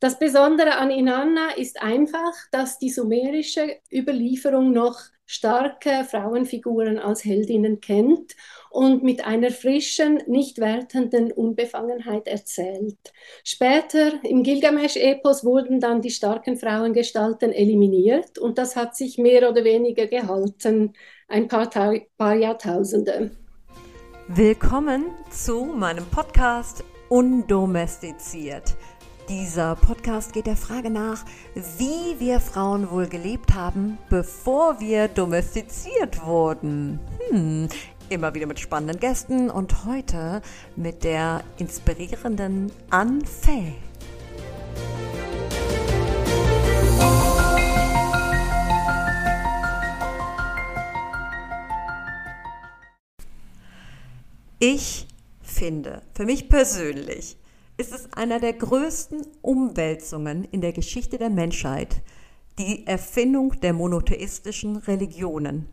Das Besondere an Inanna ist einfach, dass die sumerische Überlieferung noch starke Frauenfiguren als Heldinnen kennt und mit einer frischen, nicht wertenden Unbefangenheit erzählt. Später im Gilgamesch-Epos wurden dann die starken Frauengestalten eliminiert und das hat sich mehr oder weniger gehalten, ein paar, paar Jahrtausende. Willkommen zu meinem Podcast Undomestiziert. Dieser Podcast geht der Frage nach, wie wir Frauen wohl gelebt haben, bevor wir domestiziert wurden. Hm, immer wieder mit spannenden Gästen und heute mit der inspirierenden Anne Fay. Ich finde, für mich persönlich, ist es einer der größten Umwälzungen in der Geschichte der Menschheit, die Erfindung der monotheistischen Religionen.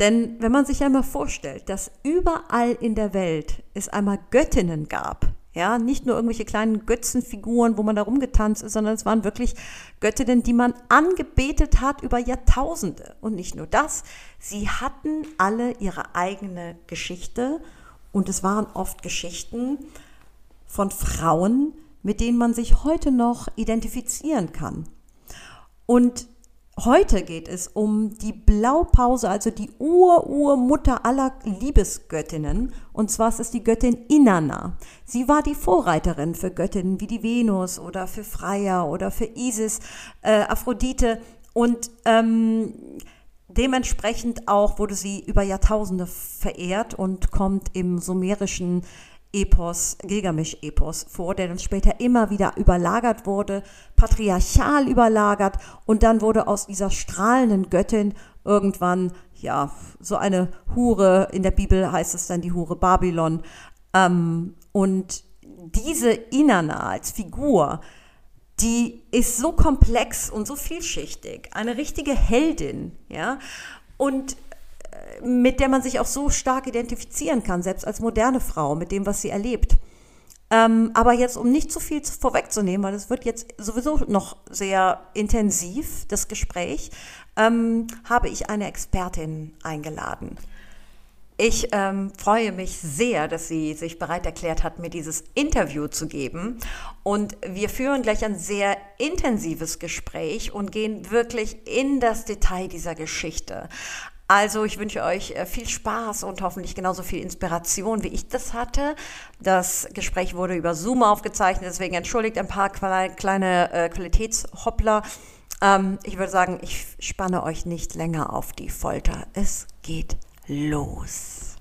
Denn wenn man sich einmal vorstellt, dass überall in der Welt es einmal Göttinnen gab, ja, nicht nur irgendwelche kleinen Götzenfiguren, wo man da rumgetanzt ist, sondern es waren wirklich Göttinnen, die man angebetet hat über Jahrtausende. Und nicht nur das, sie hatten alle ihre eigene Geschichte und es waren oft Geschichten, von Frauen, mit denen man sich heute noch identifizieren kann. Und heute geht es um die Blaupause, also die Ur-Urmutter aller Liebesgöttinnen. Und zwar ist es die Göttin Inanna. Sie war die Vorreiterin für Göttinnen wie die Venus oder für Freya oder für Isis, äh, Aphrodite. Und ähm, dementsprechend auch wurde sie über Jahrtausende verehrt und kommt im sumerischen Epos, Gilgamesch-Epos vor, der dann später immer wieder überlagert wurde, patriarchal überlagert und dann wurde aus dieser strahlenden Göttin irgendwann, ja, so eine Hure, in der Bibel heißt es dann die Hure Babylon. Ähm, und diese Inanna als Figur, die ist so komplex und so vielschichtig, eine richtige Heldin, ja. Und mit der man sich auch so stark identifizieren kann, selbst als moderne Frau, mit dem, was sie erlebt. Ähm, aber jetzt, um nicht zu viel vorwegzunehmen, weil es wird jetzt sowieso noch sehr intensiv, das Gespräch, ähm, habe ich eine Expertin eingeladen. Ich ähm, freue mich sehr, dass sie sich bereit erklärt hat, mir dieses Interview zu geben. Und wir führen gleich ein sehr intensives Gespräch und gehen wirklich in das Detail dieser Geschichte. Also ich wünsche euch äh, viel Spaß und hoffentlich genauso viel Inspiration, wie ich das hatte. Das Gespräch wurde über Zoom aufgezeichnet, deswegen entschuldigt ein paar kleine äh, Qualitätshoppler. Ähm, ich würde sagen, ich spanne euch nicht länger auf die Folter. Es geht los.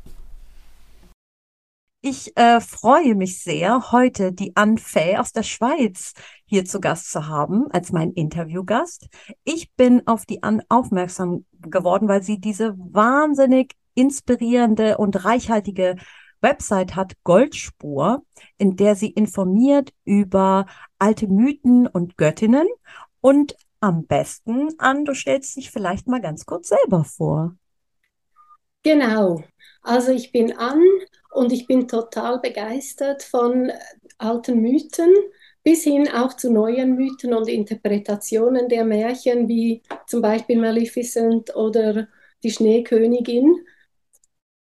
Ich äh, freue mich sehr, heute die Anne Fay aus der Schweiz hier zu Gast zu haben, als mein Interviewgast. Ich bin auf die Anne aufmerksam geworden, weil sie diese wahnsinnig inspirierende und reichhaltige Website hat, Goldspur, in der sie informiert über alte Mythen und Göttinnen. Und am besten, an, du stellst dich vielleicht mal ganz kurz selber vor. Genau. Also ich bin Ann und ich bin total begeistert von alten Mythen bis hin auch zu neuen Mythen und Interpretationen der Märchen, wie zum Beispiel Maleficent oder die Schneekönigin.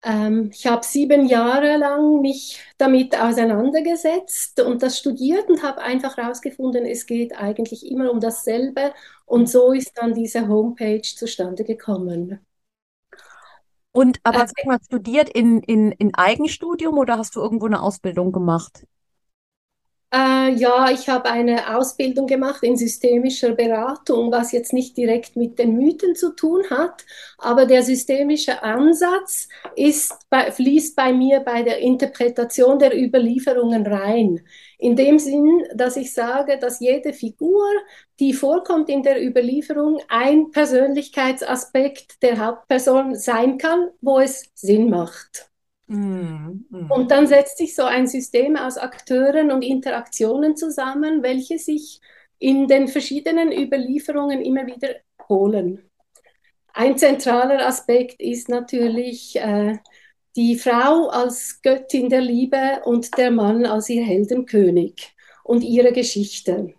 Ähm, ich habe sieben Jahre lang mich damit auseinandergesetzt und das studiert und habe einfach herausgefunden, es geht eigentlich immer um dasselbe. Und so ist dann diese Homepage zustande gekommen. Und aber äh, sag mal, studiert in, in, in Eigenstudium oder hast du irgendwo eine Ausbildung gemacht? Äh, ja, ich habe eine Ausbildung gemacht in systemischer Beratung, was jetzt nicht direkt mit den Mythen zu tun hat, aber der systemische Ansatz ist, bei, fließt bei mir bei der Interpretation der Überlieferungen rein. In dem Sinn, dass ich sage, dass jede Figur, die vorkommt in der Überlieferung, ein Persönlichkeitsaspekt der Hauptperson sein kann, wo es Sinn macht. Mhm, mhm. Und dann setzt sich so ein System aus Akteuren und Interaktionen zusammen, welche sich in den verschiedenen Überlieferungen immer wieder holen. Ein zentraler Aspekt ist natürlich äh, die Frau als Göttin der Liebe und der Mann als ihr Heldenkönig. und ihre Geschichte.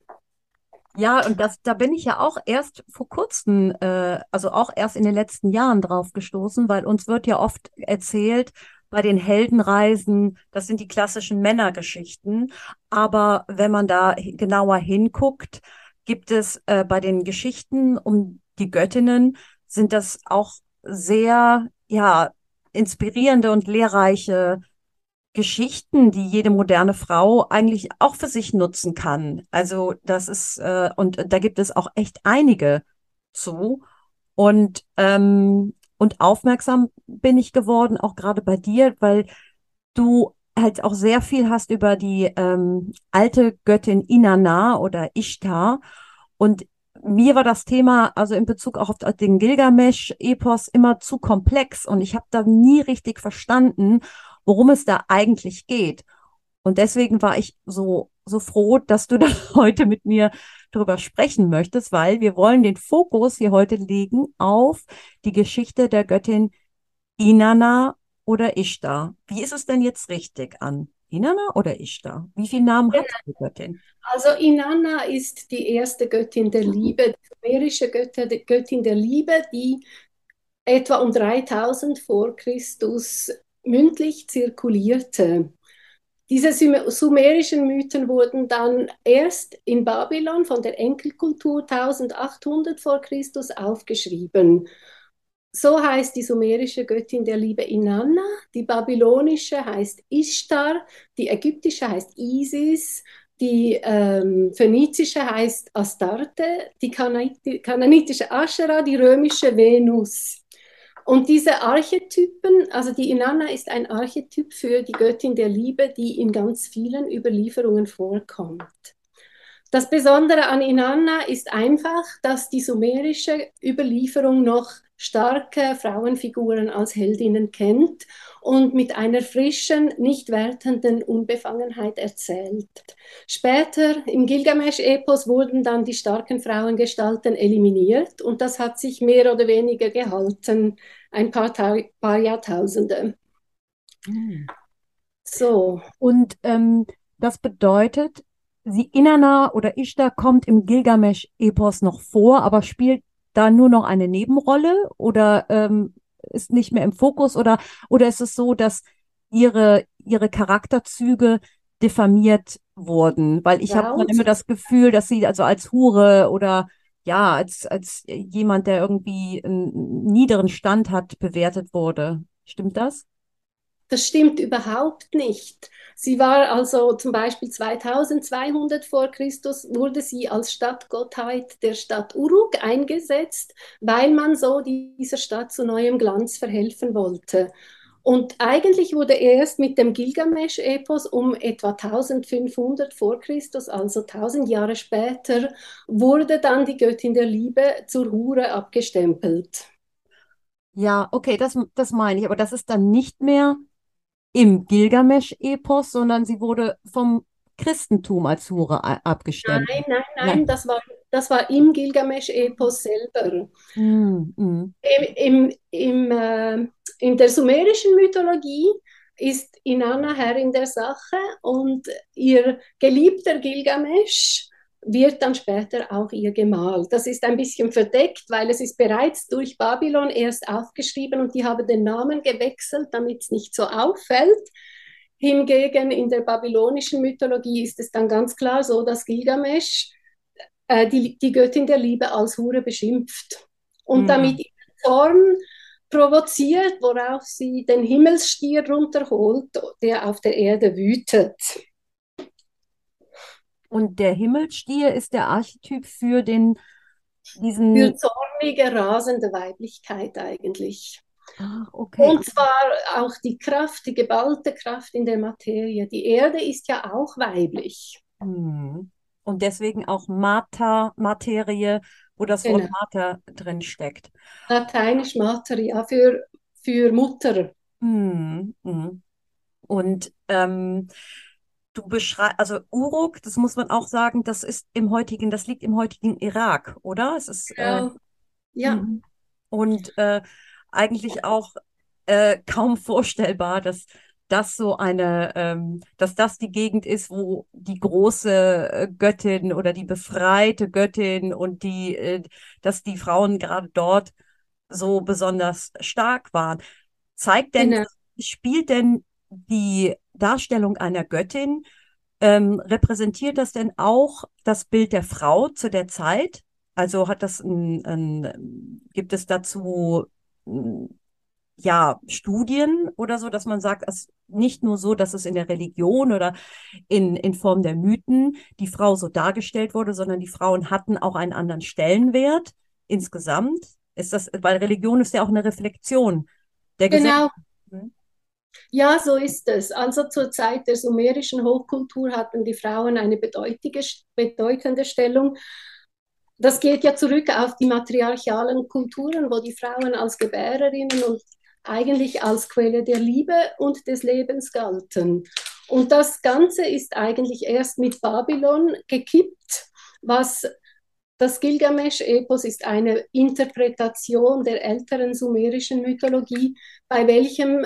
Ja, und das, da bin ich ja auch erst vor kurzem, äh, also auch erst in den letzten Jahren drauf gestoßen, weil uns wird ja oft erzählt, bei den Heldenreisen, das sind die klassischen Männergeschichten. Aber wenn man da genauer hinguckt, gibt es äh, bei den Geschichten um die Göttinnen, sind das auch sehr, ja, inspirierende und lehrreiche Geschichten, die jede moderne Frau eigentlich auch für sich nutzen kann. Also das ist, äh, und da gibt es auch echt einige zu. Und, ähm, und aufmerksam bin ich geworden, auch gerade bei dir, weil du halt auch sehr viel hast über die ähm, alte Göttin Inanna oder Ishtar. Und mir war das Thema, also in Bezug auch auf den Gilgamesch-Epos, immer zu komplex und ich habe da nie richtig verstanden worum es da eigentlich geht. Und deswegen war ich so, so froh, dass du da heute mit mir darüber sprechen möchtest, weil wir wollen den Fokus hier heute legen auf die Geschichte der Göttin Inanna oder Ishtar. Wie ist es denn jetzt richtig an? Inanna oder Ishtar? Wie viele Namen hat die Göttin? Also Inanna ist die erste Göttin der Liebe, die sumerische Göttin der Liebe, die etwa um 3000 vor Christus mündlich zirkulierte. Diese sumerischen Mythen wurden dann erst in Babylon von der Enkelkultur 1800 vor Christus aufgeschrieben. So heißt die sumerische Göttin der Liebe Inanna, die babylonische heißt Ishtar, die ägyptische heißt Isis, die ähm, phönizische heißt Astarte, die kananitische Aschera, die römische Venus. Und diese Archetypen, also die Inanna ist ein Archetyp für die Göttin der Liebe, die in ganz vielen Überlieferungen vorkommt. Das Besondere an Inanna ist einfach, dass die sumerische Überlieferung noch starke Frauenfiguren als Heldinnen kennt und mit einer frischen, nicht wertenden Unbefangenheit erzählt. Später im Gilgamesch-Epos wurden dann die starken Frauengestalten eliminiert und das hat sich mehr oder weniger gehalten, ein paar, paar Jahrtausende. So. Und ähm, das bedeutet, sie Inanna oder Ishtar kommt im Gilgamesch-Epos noch vor, aber spielt da nur noch eine Nebenrolle oder ähm, ist nicht mehr im Fokus oder, oder ist es so, dass ihre, ihre Charakterzüge diffamiert wurden? Weil ich ja, habe immer das Gefühl, dass sie also als Hure oder ja, als, als jemand, der irgendwie einen niederen Stand hat, bewertet wurde. Stimmt das? Das stimmt überhaupt nicht. Sie war also zum Beispiel 2200 vor Christus, wurde sie als Stadtgottheit der Stadt Uruk eingesetzt, weil man so dieser Stadt zu neuem Glanz verhelfen wollte. Und eigentlich wurde erst mit dem Gilgamesch-Epos um etwa 1500 vor Christus, also 1000 Jahre später, wurde dann die Göttin der Liebe zur Hure abgestempelt. Ja, okay, das, das meine ich. Aber das ist dann nicht mehr im Gilgamesch-Epos, sondern sie wurde vom Christentum als Hure abgestimmt. Nein, nein, nein, ja. das, war, das war im Gilgamesch-Epos selber. Mm, mm. Im, im, im, äh, in der sumerischen Mythologie ist Inanna Herrin der Sache und ihr geliebter Gilgamesch wird dann später auch ihr Gemahl. Das ist ein bisschen verdeckt, weil es ist bereits durch Babylon erst aufgeschrieben und die haben den Namen gewechselt, damit es nicht so auffällt. Hingegen in der babylonischen Mythologie ist es dann ganz klar so, dass Gilgamesch äh, die, die Göttin der Liebe als Hure beschimpft und mhm. damit ihren Zorn provoziert, worauf sie den Himmelsstier runterholt, der auf der Erde wütet. Und der Himmelstier ist der Archetyp für den diesen. Für zornige, rasende Weiblichkeit eigentlich. Ach, okay. Und zwar auch die Kraft, die geballte Kraft in der Materie. Die Erde ist ja auch weiblich. Hm. Und deswegen auch Mater, Materie, wo das Wort genau. Mater drin steckt. Lateinisch Mater, ja, für, für Mutter. Hm, hm. Und ähm, du beschreibst, also Uruk, das muss man auch sagen, das ist im heutigen, das liegt im heutigen Irak, oder? Es ist äh, ja. Mhm. Und äh, eigentlich auch äh, kaum vorstellbar, dass das so eine, ähm, dass das die Gegend ist, wo die große äh, Göttin oder die befreite Göttin und die, äh, dass die Frauen gerade dort so besonders stark waren. Zeigt denn, genau. spielt denn die Darstellung einer Göttin, ähm, repräsentiert das denn auch das Bild der Frau zu der Zeit? Also hat das ein, ein gibt es dazu ja, Studien oder so, dass man sagt, es nicht nur so, dass es in der Religion oder in, in Form der Mythen die Frau so dargestellt wurde, sondern die Frauen hatten auch einen anderen Stellenwert insgesamt. Ist das, weil Religion ist ja auch eine Reflexion der genau. Gesellschaft. Ja, so ist es. Also zur Zeit der sumerischen Hochkultur hatten die Frauen eine bedeutende Stellung. Das geht ja zurück auf die matriarchalen Kulturen, wo die Frauen als Gebärerinnen und eigentlich als Quelle der Liebe und des Lebens galten. Und das Ganze ist eigentlich erst mit Babylon gekippt, was das Gilgamesch-Epos ist eine Interpretation der älteren sumerischen Mythologie, bei welchem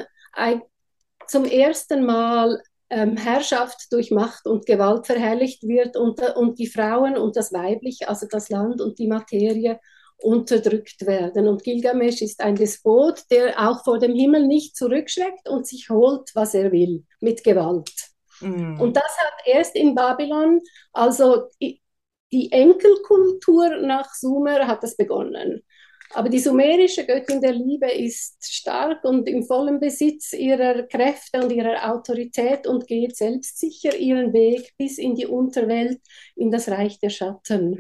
zum ersten Mal ähm, Herrschaft durch Macht und Gewalt verherrlicht wird und, und die Frauen und das Weibliche, also das Land und die Materie, unterdrückt werden. Und Gilgamesch ist ein Despot, der auch vor dem Himmel nicht zurückschreckt und sich holt, was er will, mit Gewalt. Mhm. Und das hat erst in Babylon, also die Enkelkultur nach Sumer hat das begonnen. Aber die sumerische Göttin der Liebe ist stark und im vollen Besitz ihrer Kräfte und ihrer Autorität und geht selbstsicher ihren Weg bis in die Unterwelt, in das Reich der Schatten.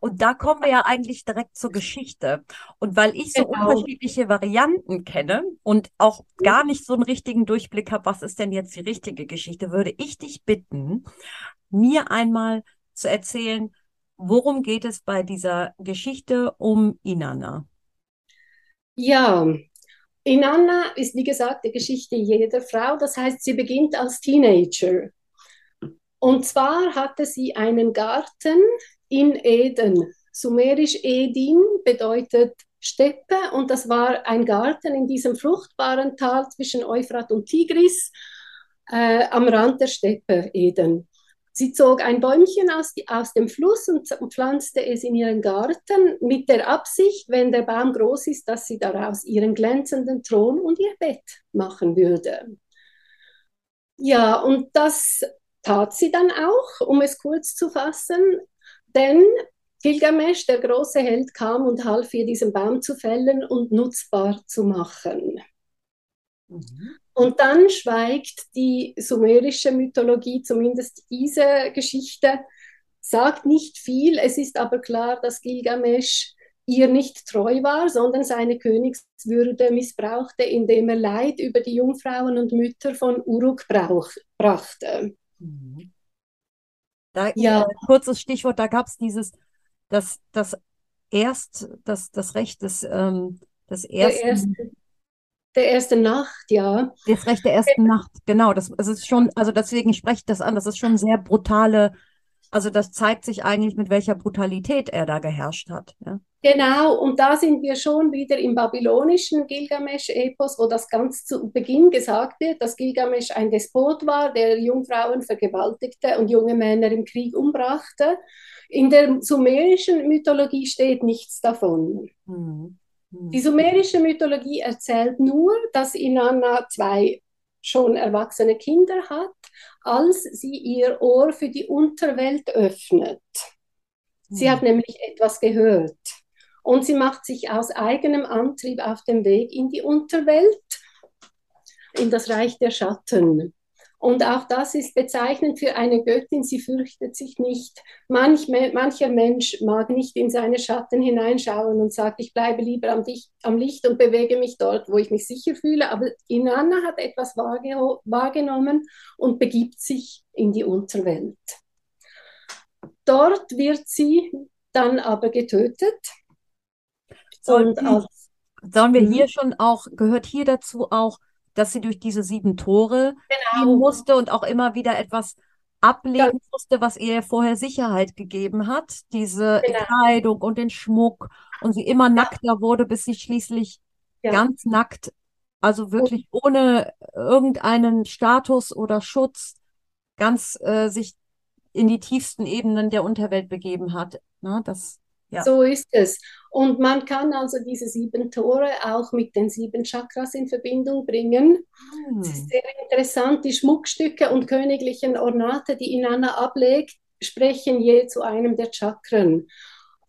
Und da kommen wir ja eigentlich direkt zur Geschichte. Und weil ich so genau. unterschiedliche Varianten kenne und auch gar nicht so einen richtigen Durchblick habe, was ist denn jetzt die richtige Geschichte, würde ich dich bitten, mir einmal zu erzählen, worum geht es bei dieser Geschichte um Inanna? Ja, Inanna ist wie gesagt die Geschichte jeder Frau. Das heißt, sie beginnt als Teenager. Und zwar hatte sie einen Garten in Eden. Sumerisch Edin bedeutet Steppe und das war ein Garten in diesem fruchtbaren Tal zwischen Euphrat und Tigris äh, am Rand der Steppe Eden. Sie zog ein Bäumchen aus, aus dem Fluss und, pflanzte es in ihren Garten mit der Absicht, wenn der Baum groß ist, dass sie daraus ihren glänzenden Thron und ihr Bett machen würde. Ja, und das tat sie dann auch, um es kurz zu fassen. Denn Gilgamesch, der große Held, kam und half ihr, diesen Baum zu fällen und nutzbar zu machen. Mhm. Und dann schweigt die sumerische Mythologie, zumindest diese Geschichte, sagt nicht viel. Es ist aber klar, dass Gilgamesch ihr nicht treu war, sondern seine Königswürde missbrauchte, indem er Leid über die Jungfrauen und Mütter von Uruk brauch, brachte. Mhm. Da, ja. Äh, kurzes Stichwort, da gab es dieses, das, das erst, das, das Recht des, ähm, des ersten. Erste, der erste Nacht, ja. Das Recht der ersten Nacht, genau. Das, das ist schon, also deswegen spreche ich das an, das ist schon sehr brutale, also das zeigt sich eigentlich, mit welcher Brutalität er da geherrscht hat. Ja. Genau, und da sind wir schon wieder im babylonischen Gilgamesch-Epos, wo das ganz zu Beginn gesagt wird, dass Gilgamesch ein Despot war, der Jungfrauen vergewaltigte und junge Männer im Krieg umbrachte. In der sumerischen Mythologie steht nichts davon. Mhm. Mhm. Die sumerische Mythologie erzählt nur, dass Inanna zwei schon erwachsene Kinder hat, als sie ihr Ohr für die Unterwelt öffnet. Sie mhm. hat nämlich etwas gehört und sie macht sich aus eigenem Antrieb auf den Weg in die Unterwelt, in das Reich der Schatten. Und auch das ist bezeichnend für eine Göttin, sie fürchtet sich nicht. Manch, mancher Mensch mag nicht in seine Schatten hineinschauen und sagt, ich bleibe lieber am, Dicht, am Licht und bewege mich dort, wo ich mich sicher fühle. Aber Inanna hat etwas wahrgenommen und begibt sich in die Unterwelt. Dort wird sie dann aber getötet Sollen, als, sollen wir hier mhm. schon auch, gehört hier dazu auch, dass sie durch diese sieben Tore genau. gehen musste und auch immer wieder etwas ablegen ja. musste, was ihr vorher Sicherheit gegeben hat, diese genau. Kleidung und den Schmuck und sie immer nackter wurde, bis sie schließlich ja. ganz nackt also wirklich ohne irgendeinen Status oder Schutz ganz äh, sich in die tiefsten Ebenen der Unterwelt begeben hat. Ne? Das, ja. So ist es. Und man kann also diese sieben Tore auch mit den sieben Chakras in Verbindung bringen. Hm. Es ist sehr interessant, die Schmuckstücke und königlichen Ornate, die Inanna ablegt, sprechen je zu einem der Chakren.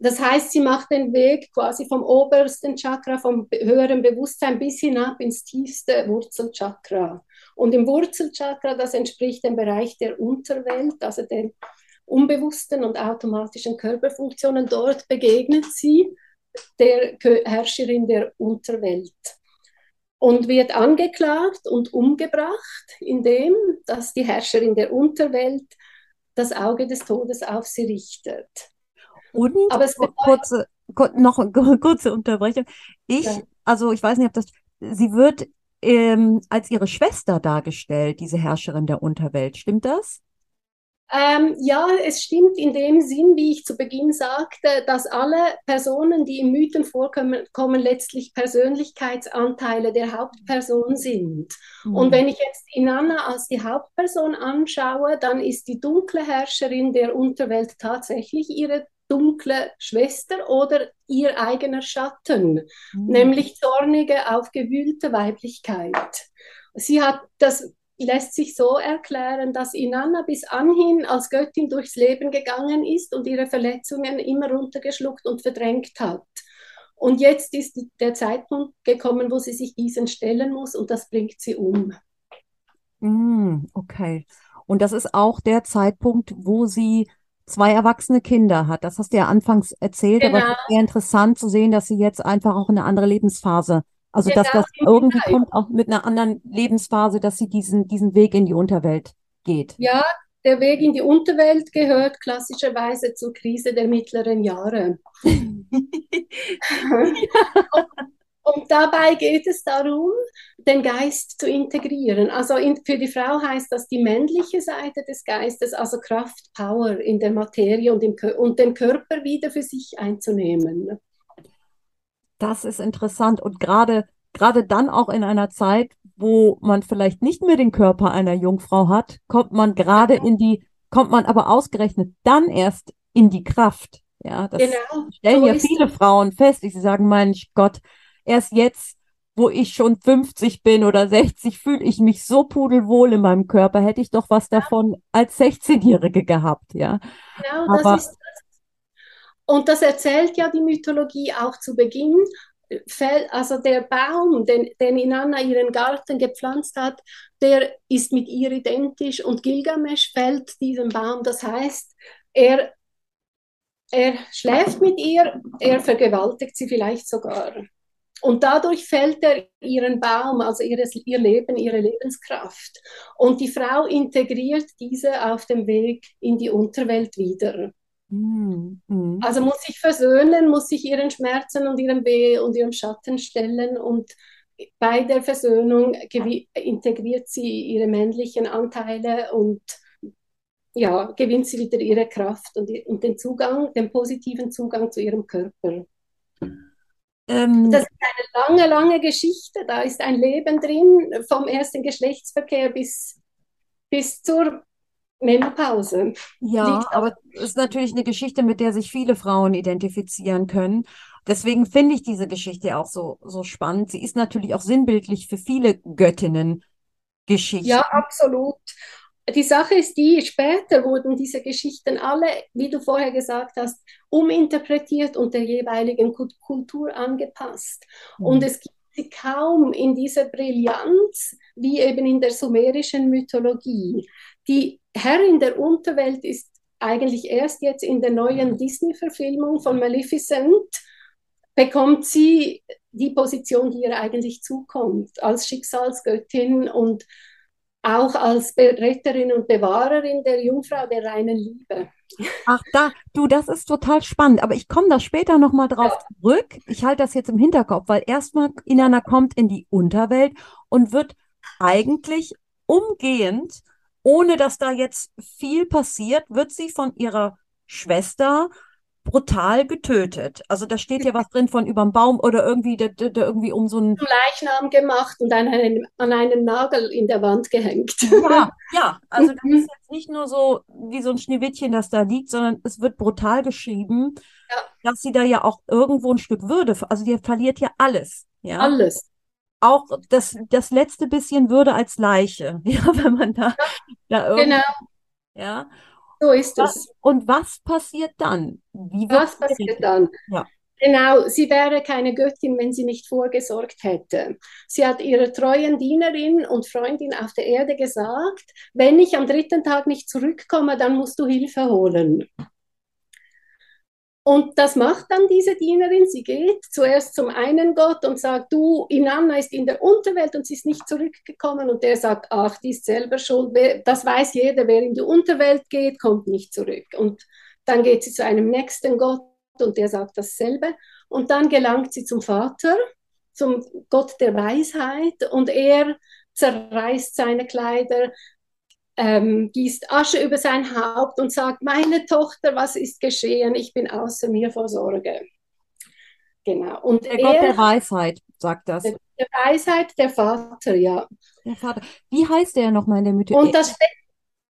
Das heißt, sie macht den Weg quasi vom obersten Chakra, vom höheren Bewusstsein bis hinab ins tiefste Wurzelchakra. Und im Wurzelchakra, das entspricht dem Bereich der Unterwelt, also den unbewussten und automatischen Körperfunktionen. Dort begegnet sie der Herrscherin der Unterwelt und wird angeklagt und umgebracht, indem dass die Herrscherin der Unterwelt das Auge des Todes auf sie richtet. Und Aber es kurze, noch eine kurze Unterbrechung. Ich, ja. also ich weiß nicht, ob das, sie wird ähm, als ihre Schwester dargestellt, diese Herrscherin der Unterwelt. Stimmt das? Ähm, ja, es stimmt in dem Sinn, wie ich zu Beginn sagte, dass alle Personen, die im Mythen vorkommen, kommen, letztlich Persönlichkeitsanteile der Hauptperson sind. Mhm. Und wenn ich jetzt Inanna als die Hauptperson anschaue, dann ist die dunkle Herrscherin der Unterwelt tatsächlich ihre dunkle Schwester oder ihr eigener Schatten, mhm. nämlich zornige, aufgewühlte Weiblichkeit. Sie hat das lässt sich so erklären, dass Inanna bis anhin als Göttin durchs Leben gegangen ist und ihre Verletzungen immer runtergeschluckt und verdrängt hat. Und jetzt ist der Zeitpunkt gekommen, wo sie sich diesen stellen muss und das bringt sie um. Mm, okay. Und das ist auch der Zeitpunkt, wo sie zwei erwachsene Kinder hat. Das hast du ja anfangs erzählt, genau. aber es ist sehr interessant zu sehen, dass sie jetzt einfach auch eine andere Lebensphase also, dass das irgendwie kommt auch mit einer anderen Lebensphase, dass sie diesen, diesen Weg in die Unterwelt geht. Ja, der Weg in die Unterwelt gehört klassischerweise zur Krise der mittleren Jahre. und, und, dabei geht es darum, den Geist zu integrieren. Also in, für die Frau heißt das die männliche Seite des Geistes, also Kraft, Power in der Materie und, im, und den Körper wieder für sich einzunehmen. Das ist interessant und gerade gerade dann auch in einer Zeit, wo man vielleicht nicht mehr den Körper einer Jungfrau hat, kommt man gerade in die, kommt man aber ausgerechnet dann erst in die Kraft. Ja, das genau. stellen so ja viele das. Frauen fest. Sie sagen, mein Gott, erst jetzt, wo ich schon 50 bin oder 60, fühle ich mich so pudelwohl in meinem Körper. Hätte ich doch was davon als 16-Jährige gehabt, ja. Genau, aber, das ist und das erzählt ja die Mythologie auch zu Beginn. Also der Baum, den, den Inanna ihren Garten gepflanzt hat, der ist mit ihr identisch und Gilgamesch fällt diesen Baum. Das heißt, er, er schläft mit ihr, er vergewaltigt sie vielleicht sogar. Und dadurch fällt er ihren Baum, also ihres, ihr Leben, ihre Lebenskraft. Und die Frau integriert diese auf dem Weg in die Unterwelt wieder. Mhm. Also muss sich versöhnen, muss sich ihren Schmerzen und ihrem Weh und ihrem Schatten stellen und bei der Versöhnung integriert sie ihre männlichen Anteile und ja, gewinnt sie wieder ihre Kraft und, und den Zugang, den positiven Zugang zu ihrem Körper. Ähm, das ist eine lange, lange Geschichte. Da ist ein Leben drin, vom ersten Geschlechtsverkehr bis, bis zur Menopause. Ja, aber es ist natürlich eine Geschichte, mit der sich viele Frauen identifizieren können. Deswegen finde ich diese Geschichte auch so, so spannend. Sie ist natürlich auch sinnbildlich für viele Göttinnen Geschichten. Ja, absolut. Die Sache ist die, später wurden diese Geschichten alle, wie du vorher gesagt hast, uminterpretiert und der jeweiligen Kultur angepasst. Mhm. Und es gibt kaum in dieser Brillanz wie eben in der sumerischen Mythologie. Die Herrin der Unterwelt ist eigentlich erst jetzt in der neuen Disney-Verfilmung von Maleficent, bekommt sie die Position, die ihr eigentlich zukommt, als Schicksalsgöttin und auch als Retterin und Bewahrerin der Jungfrau der reinen Liebe. Ach, da, du, das ist total spannend, aber ich komme da später nochmal drauf ja. zurück. Ich halte das jetzt im Hinterkopf, weil erstmal Inanna kommt in die Unterwelt und wird eigentlich umgehend ohne dass da jetzt viel passiert, wird sie von ihrer Schwester brutal getötet. Also da steht ja was drin von überm Baum oder irgendwie, der, der, der irgendwie um so ein Zum Leichnam gemacht und an einen, an einen Nagel in der Wand gehängt. Ja, ja, also das ist jetzt nicht nur so wie so ein Schneewittchen, das da liegt, sondern es wird brutal geschrieben, Ja. dass sie da ja auch irgendwo ein Stück Würde, also die verliert ja alles, ja. Alles. Auch das, das letzte bisschen Würde als Leiche, ja, wenn man da, da irgendwie, Genau, ja. So ist es. und was passiert dann? Was sie passiert dann? Ja. Genau, sie wäre keine Göttin, wenn sie nicht vorgesorgt hätte. Sie hat ihrer treuen Dienerin und Freundin auf der Erde gesagt, wenn ich am dritten Tag nicht zurückkomme, dann musst du Hilfe holen. Und das macht dann diese Dienerin. Sie geht zuerst zum einen Gott und sagt, du, Inanna ist in der Unterwelt und sie ist nicht zurückgekommen. Und der sagt, ach, die ist selber schuld. Das weiß jeder, wer in die Unterwelt geht, kommt nicht zurück. Und dann geht sie zu einem nächsten Gott und der sagt dasselbe. Und dann gelangt sie zum Vater, zum Gott der Weisheit und er zerreißt seine Kleider, ähm, gießt Asche über sein Haupt und sagt, meine Tochter, was ist geschehen? Ich bin außer mir vor Sorge. Genau. Und Der Gott er, der Weisheit sagt das. der, der Weisheit, der Vater, ja. Der Vater. Wie heißt der nochmal in der Mythologie? Und das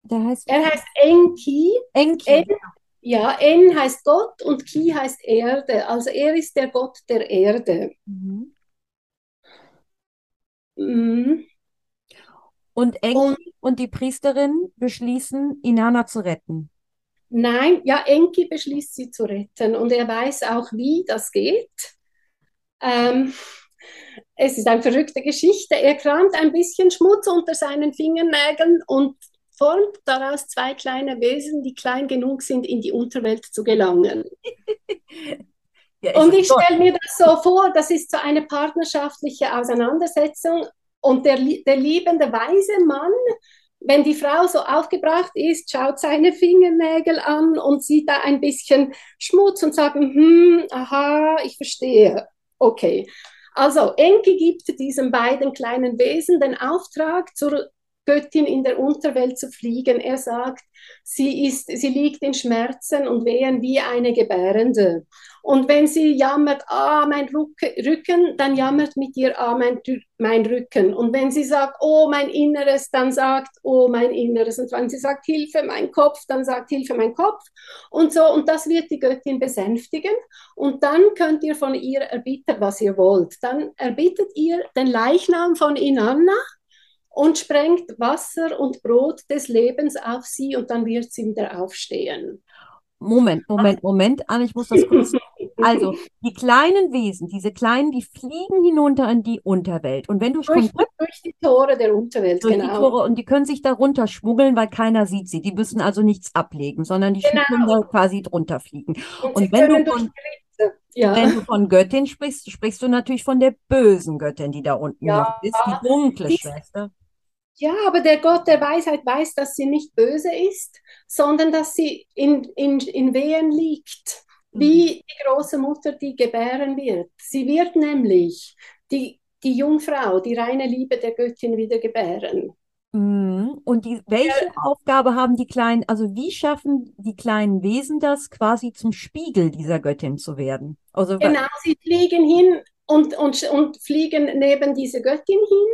Der heißt er heißt Enki. Enki. En, ja, En heißt Gott und Ki heißt Erde. Also er ist der Gott der Erde. Mhm. Mhm. Und Enki Und und die Priesterin beschließen, Inanna zu retten. nein, ja, Enki beschließt sie zu retten und er weiß auch, wie das geht. Ähm, es ist eine verrückte Geschichte. Er kramt ein bisschen Schmutz unter seinen Fingernägeln und formt daraus zwei kleine Wesen, die klein genug sind, in die Unterwelt zu gelangen. Ja, Und ich stelle mir das so vor, das ist so eine partnerschaftliche Auseinandersetzung und der, der liebende weise Mann, wenn die Frau so aufgebracht ist, schaut seine Fingernägel an und sieht da ein bisschen Schmutz und sagt, hm, aha, ich verstehe. Okay. Also Enki gibt diesen beiden kleinen Wesen den Auftrag, zur Göttin in der Unterwelt zu fliegen. Er sagt, sie, ist, sie liegt in Schmerzen und Wehen wie eine Gebärende. Und wenn sie jammert, ah, mein Rücken, dann jammert mit ihr, ah, mein, mein Rücken. Und wenn sie sagt, oh, mein Inneres, dann sagt, oh, mein Inneres. Und wenn sie sagt, Hilfe, mein Kopf, dann sagt, Hilfe, mein Kopf. Und so, und das wird die Göttin besänftigen. Und dann könnt ihr von ihr erbitten, was ihr wollt. Dann erbittet ihr den Leichnam von Inanna und sprengt Wasser und Brot des Lebens auf sie und dann wird sie wieder aufstehen. Moment, Moment, Moment, Anne, ich muss das kurz. Also, die kleinen Wesen, diese kleinen, die fliegen hinunter in die Unterwelt. Und wenn du Durch, von durch die Tore der Unterwelt, durch die genau. Tore und die können sich darunter schmuggeln, weil keiner sieht sie. Die müssen also nichts ablegen, sondern die Genau. können da quasi drunter fliegen. Und, Und wenn du von- die. Ja. Wenn du von Göttin sprichst, sprichst du natürlich von der bösen Göttin, die da unten Ja, ist, die dunkle die- Schwester. Ja, aber der Gott der Weisheit weiß, dass sie nicht böse ist, sondern dass sie in, in, in Wehen liegt, wie die große Mutter, die gebären wird. Sie wird nämlich die, die Jungfrau, die reine Liebe der Göttin wieder gebären. Mhm. Und die, welche Aufgabe haben die kleinen, also wie schaffen die kleinen Wesen das, quasi zum Spiegel dieser Göttin zu werden? Also, Genau, sie fliegen hin und, und, und fliegen neben diese Göttin hin.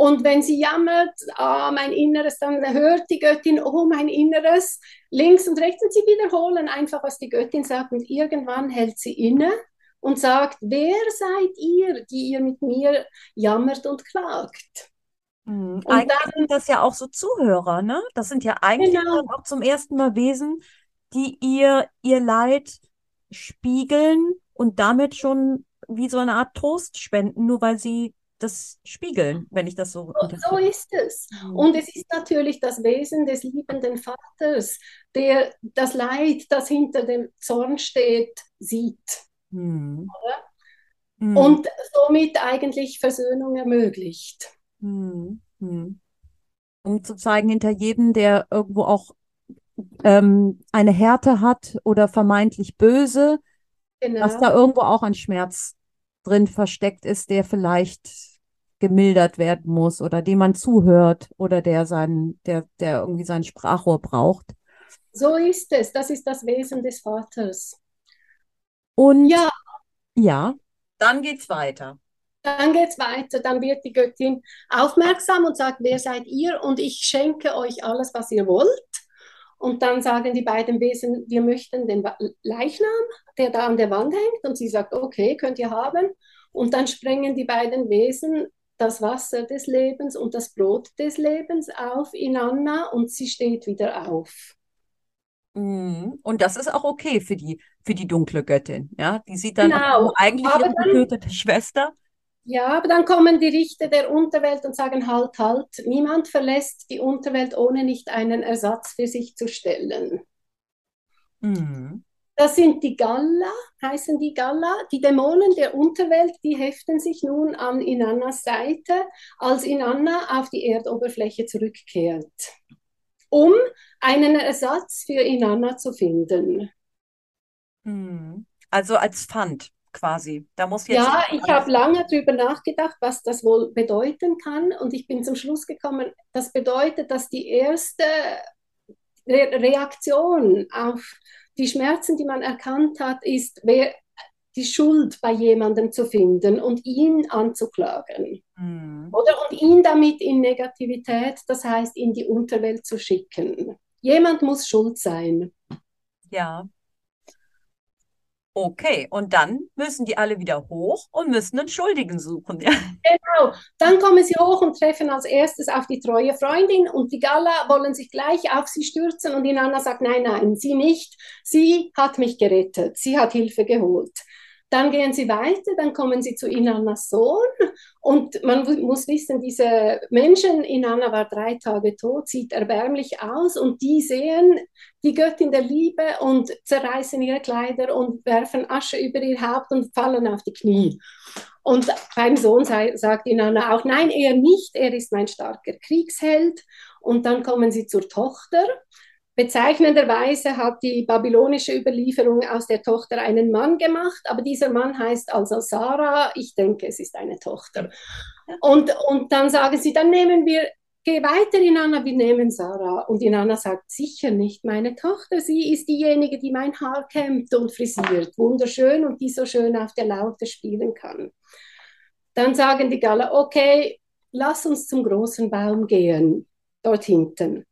Und wenn sie jammert, ah, mein Inneres, dann hört die Göttin, oh, mein Inneres, links und rechts. Und sie wiederholen einfach, was die Göttin sagt. Und irgendwann hält sie inne und sagt, wer seid ihr, die ihr mit mir jammert und klagt? Mhm. Und Eigentlich dann, sind das ja auch so Zuhörer, ne? Das sind ja eigentlich Genau. auch zum ersten Mal Wesen, die ihr, ihr Leid spiegeln und damit schon wie so eine Art Trost spenden, nur weil sie das spiegeln, wenn ich das so so, ist es. Und es ist natürlich das Wesen des liebenden Vaters, der das Leid, das hinter dem Zorn steht, sieht. Oder? Mhm. und somit eigentlich Versöhnung ermöglicht. Mhm. Mhm. Um zu zeigen, hinter jedem, der irgendwo auch ähm, eine Härte hat oder vermeintlich böse, dass Genau. da irgendwo auch ein Schmerz drin versteckt ist, der vielleicht gemildert werden muss oder dem man zuhört oder der sein, der, der irgendwie sein Sprachrohr braucht. So ist es. Das ist das Wesen des Vaters. Und Ja, ja, dann geht's weiter. dann geht's weiter. Dann wird die Göttin aufmerksam und sagt, wer seid ihr? Und ich schenke euch alles, was ihr wollt. Und dann sagen die beiden Wesen, wir möchten den Leichnam, der da an der Wand hängt. Und sie sagt, okay, könnt ihr haben. Und dann sprengen die beiden Wesen das Wasser des Lebens und das Brot des Lebens auf Inanna und sie steht wieder auf. Mhm. Und das ist auch okay für die, für die dunkle Göttin. Ja, die sieht dann Genau. eigentlich ihre getötete Schwester. Ja, aber dann kommen die Richter der Unterwelt und sagen, halt, halt, niemand verlässt die Unterwelt, ohne nicht einen Ersatz für sich zu stellen. Mhm. Das sind die Galla, heißen die Galla. Die Dämonen der Unterwelt, die heften sich nun an Inannas Seite, als Inanna auf die Erdoberfläche zurückkehrt, um einen Ersatz für Inanna zu finden. Mhm. Also als Pfand quasi. Da muss jetzt Ja, ich habe lange darüber nachgedacht, was das wohl bedeuten kann. Und ich bin zum Schluss gekommen, das bedeutet, dass die erste Re Reaktion auf die Schmerzen, die man erkannt hat, ist, wer, die Schuld bei jemandem zu finden und ihn anzuklagen. Mhm. Oder? Und ihn damit in Negativität, das heißt in die Unterwelt zu schicken. Jemand muss schuld sein. Ja. Okay, und dann müssen die alle wieder hoch und müssen einen Schuldigen suchen. Ja. Genau. Dann kommen sie hoch und treffen als erstes auf die treue Freundin und die Galla wollen sich gleich auf sie stürzen und Inanna sagt, nein, nein, sie nicht. Sie hat mich gerettet. Sie hat Hilfe geholt. Dann gehen sie weiter, dann kommen sie zu Inannas Sohn und man muss wissen, diese Menschen, Inanna war drei Tage tot, sieht erbärmlich aus und die sehen die Göttin der Liebe und zerreißen ihre Kleider und werfen Asche über ihr Haupt und fallen auf die Knie. Und beim Sohn sei, sagt Inanna auch, nein, er nicht, er ist mein starker Kriegsheld. Und dann kommen sie zur Tochter. Bezeichnenderweise hat die babylonische Überlieferung aus der Tochter einen Mann gemacht, aber dieser Mann heißt also Sarah. Ich denke, es ist eine Tochter. Und, und dann sagen sie, dann nehmen wir, geh weiter, Inanna, wir nehmen Sarah. Und Inanna sagt, sicher nicht meine Tochter, sie ist diejenige, die mein Haar kämmt und frisiert, wunderschön und die so schön auf der Laute spielen kann. Dann sagen die Galler, okay, lass uns zum großen Baum gehen, dort hinten.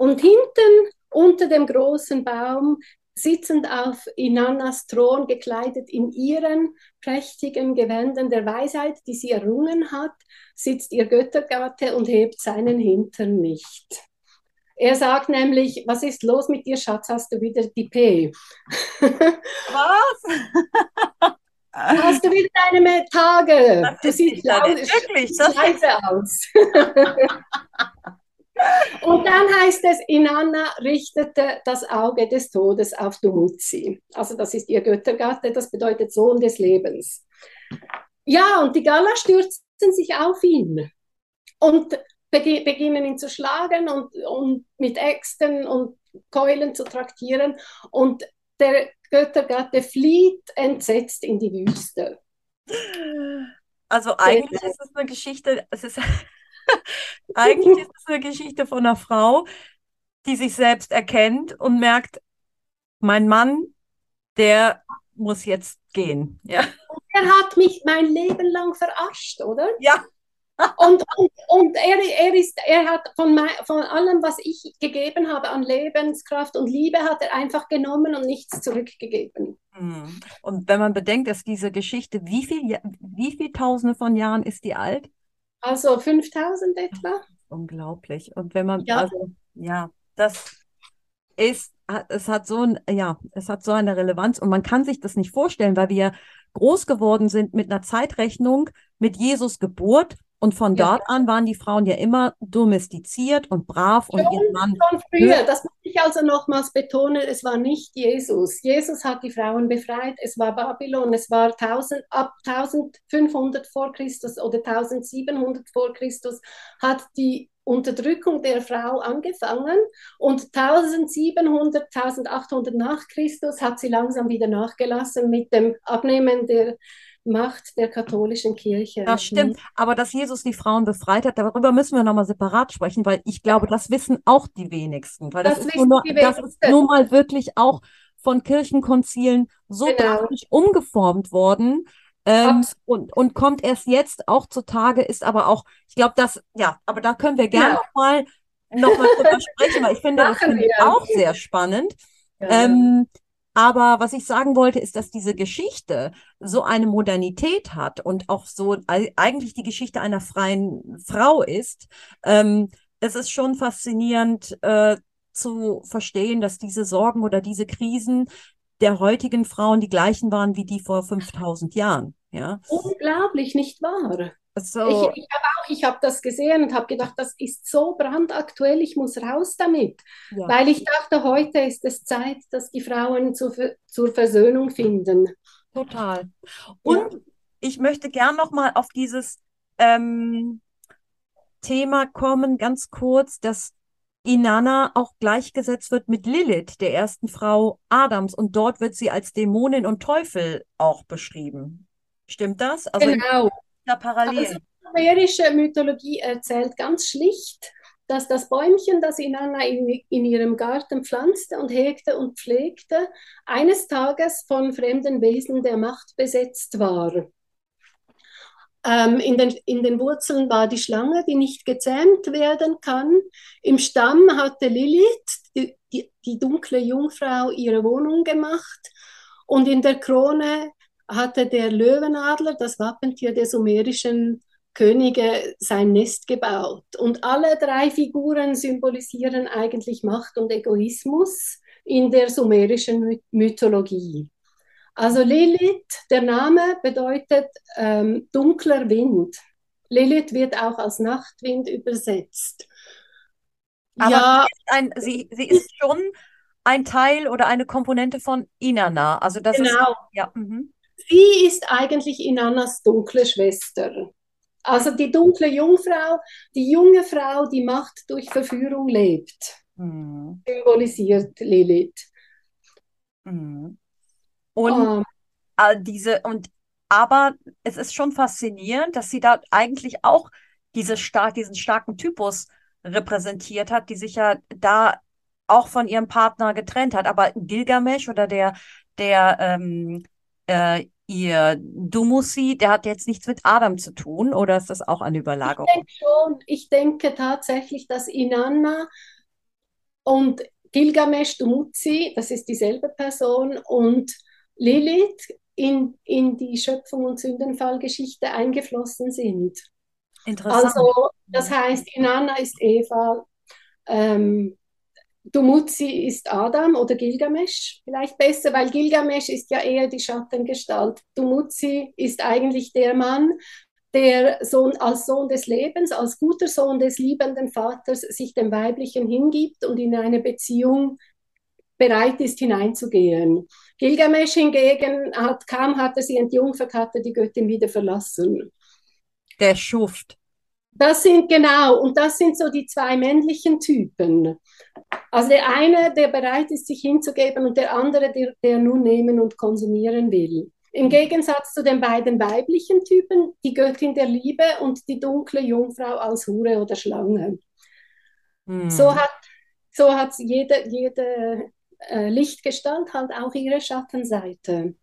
Und hinten unter dem großen Baum, sitzend auf Inannas Thron, gekleidet in ihren prächtigen Gewändern der Weisheit, die sie errungen hat, sitzt ihr Göttergatte und hebt seinen Hintern nicht. Er sagt nämlich, was ist los mit dir, Schatz, hast du wieder die P? Was? Hast du wieder deine Tage? Das Du siehst scheiße aus. Und dann heißt es, Inanna richtete das Auge des Todes auf Dumuzi. Also das ist ihr Göttergatte, das bedeutet Sohn des Lebens. Ja, und die Galla stürzten sich auf ihn und begi- beginnen ihn zu schlagen und, und mit Äxten und Keulen zu traktieren. Und der Göttergatte flieht entsetzt in die Wüste. Also eigentlich ist es eine Geschichte, es ist eigentlich ist es eine Geschichte von einer Frau, die sich selbst erkennt und merkt, mein Mann, der muss jetzt gehen. Ja. Er hat mich mein Leben lang verarscht, oder? Ja. Und, und, und er, er, ist, er hat von, mei- von allem, was ich gegeben habe an Lebenskraft und Liebe, hat er einfach genommen und nichts zurückgegeben. Hm. Und wenn man bedenkt, dass diese Geschichte, wie viel, wie viel Tausende von Jahren ist die alt? Also 5000 etwa. Unglaublich. Und wenn man, Ja. also, ja, das ist, es hat so ein, ja, es hat so eine Relevanz und man kann sich das nicht vorstellen, weil wir groß geworden sind mit einer Zeitrechnung mit Jesus Geburt und von Ja. dort an waren die Frauen ja immer domestiziert und brav und ihr Mann. Von früher, das ich also nochmals betonen, es war nicht Jesus. Jesus hat die Frauen befreit, es war Babylon, es war 1000, ab 1500 vor Christus oder 1700 vor Christus hat die Unterdrückung der Frau angefangen und 1700, 1800 nach Christus hat sie langsam wieder nachgelassen mit dem Abnehmen der Macht der katholischen Kirche. Das stimmt. Aber dass Jesus die Frauen befreit hat, darüber müssen wir nochmal separat sprechen, weil ich glaube, das wissen auch die wenigsten. Weil das Das ist nur, die das ist nun mal wirklich auch von Kirchenkonzilen so genau. drastisch umgeformt worden. Ähm, und, und kommt erst jetzt auch zutage, ist aber auch, ich glaube, das, ja, aber da können wir gerne ja. mal noch mal drüber sprechen, weil ich finde, das finde ich auch sehr spannend. Ja. Ähm, aber was ich sagen wollte, ist, dass diese Geschichte so eine Modernität hat und auch so eigentlich die Geschichte einer freien Frau ist. Ähm, es ist schon faszinierend äh, zu verstehen, dass diese Sorgen oder diese Krisen der heutigen Frauen die gleichen waren wie die vor 5000 Jahren. Ja? Unglaublich, nicht wahr? So. Ich, ich habe auch, ich habe das gesehen und habe gedacht, das ist so brandaktuell, ich muss raus damit. Ja. Weil ich dachte, heute ist es Zeit, dass die Frauen zu, zur Versöhnung finden. Total. Und ja. ich möchte gern noch mal auf dieses ähm, Thema kommen, ganz kurz, dass Inanna auch gleichgesetzt wird mit Lilith, der ersten Frau Adams. Und dort wird sie als Dämonin und Teufel auch beschrieben. Stimmt das? Also genau. Ja, parallel. Also, die Mythologie erzählt ganz schlicht, dass das Bäumchen, das Inanna in, in ihrem Garten pflanzte und hegte und pflegte, eines Tages von fremden Wesen der Macht besetzt war. Ähm, in, den, in den Wurzeln war die Schlange, die nicht gezähmt werden kann. Im Stamm hatte Lilith, die, die, die dunkle Jungfrau, ihre Wohnung gemacht. Und in der Krone hatte der Löwenadler, das Wappentier der sumerischen Könige, sein Nest gebaut. Und alle drei Figuren symbolisieren eigentlich Macht und Egoismus in der sumerischen Mythologie. Also Lilith, der Name bedeutet ähm, dunkler Wind. Lilith wird auch als Nachtwind übersetzt. Aber ja, sie ist, ein, sie, sie ist schon ein Teil oder eine Komponente von Inanna. Also das genau. Ist, ja. Mhm. Sie ist eigentlich Inannas dunkle Schwester. Also die dunkle Jungfrau, die junge Frau, die Macht durch Verführung lebt, mhm. symbolisiert Lilith. Mhm. Und um, ähm. diese, und aber es ist schon faszinierend, dass sie da eigentlich auch diese stark, diesen starken Typus repräsentiert hat, die sich ja da auch von ihrem Partner getrennt hat. Aber Gilgamesh oder der, der ähm, äh, ihr Dumuzi, der hat jetzt nichts mit Adam zu tun, oder ist das auch eine Überlagerung? Ich denke schon. Ich denke tatsächlich, dass Inanna und Gilgamesh Dumuzi, das ist dieselbe Person, und Lilith in, in die Schöpfung und Sündenfallgeschichte eingeflossen sind. Interessant. Also, das heißt, Inanna ist Eva, ähm, Dumuzi ist Adam oder Gilgamesh, vielleicht besser, weil Gilgamesh ist ja eher die Schattengestalt. Dumuzi ist eigentlich der Mann, der Sohn, als Sohn des Lebens, als guter Sohn des liebenden Vaters sich dem Weiblichen hingibt und in eine Beziehung bereit ist hineinzugehen. Gilgamesh hingegen hat, kaum hatte sie entjungfert, hatte die Göttin wieder verlassen. Der Schuft. Das sind genau, und das sind so die zwei männlichen Typen. Also der eine, der bereit ist, sich hinzugeben, und der andere, der, der nur nehmen und konsumieren will. Im Gegensatz zu den beiden weiblichen Typen, die Göttin der Liebe und die dunkle Jungfrau als Hure oder Schlange. Hm. So hat, so hat jede, jede äh, Lichtgestalt halt auch ihre Schattenseite.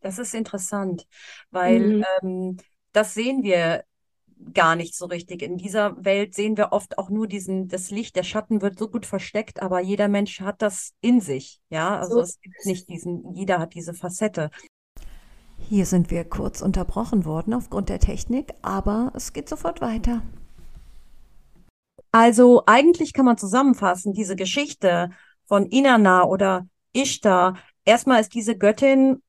Das ist interessant, weil mhm. ähm, das sehen wir gar nicht so richtig. In dieser Welt sehen wir oft auch nur diesen, das Licht, der Schatten wird so gut versteckt, aber jeder Mensch hat das in sich. Ja, also so. es gibt nicht diesen, jeder hat diese Facette. Hier sind wir kurz unterbrochen worden aufgrund der Technik, aber es geht sofort weiter. Also eigentlich kann man zusammenfassen, diese Geschichte von Inanna oder Ishtar, erstmal ist diese Göttin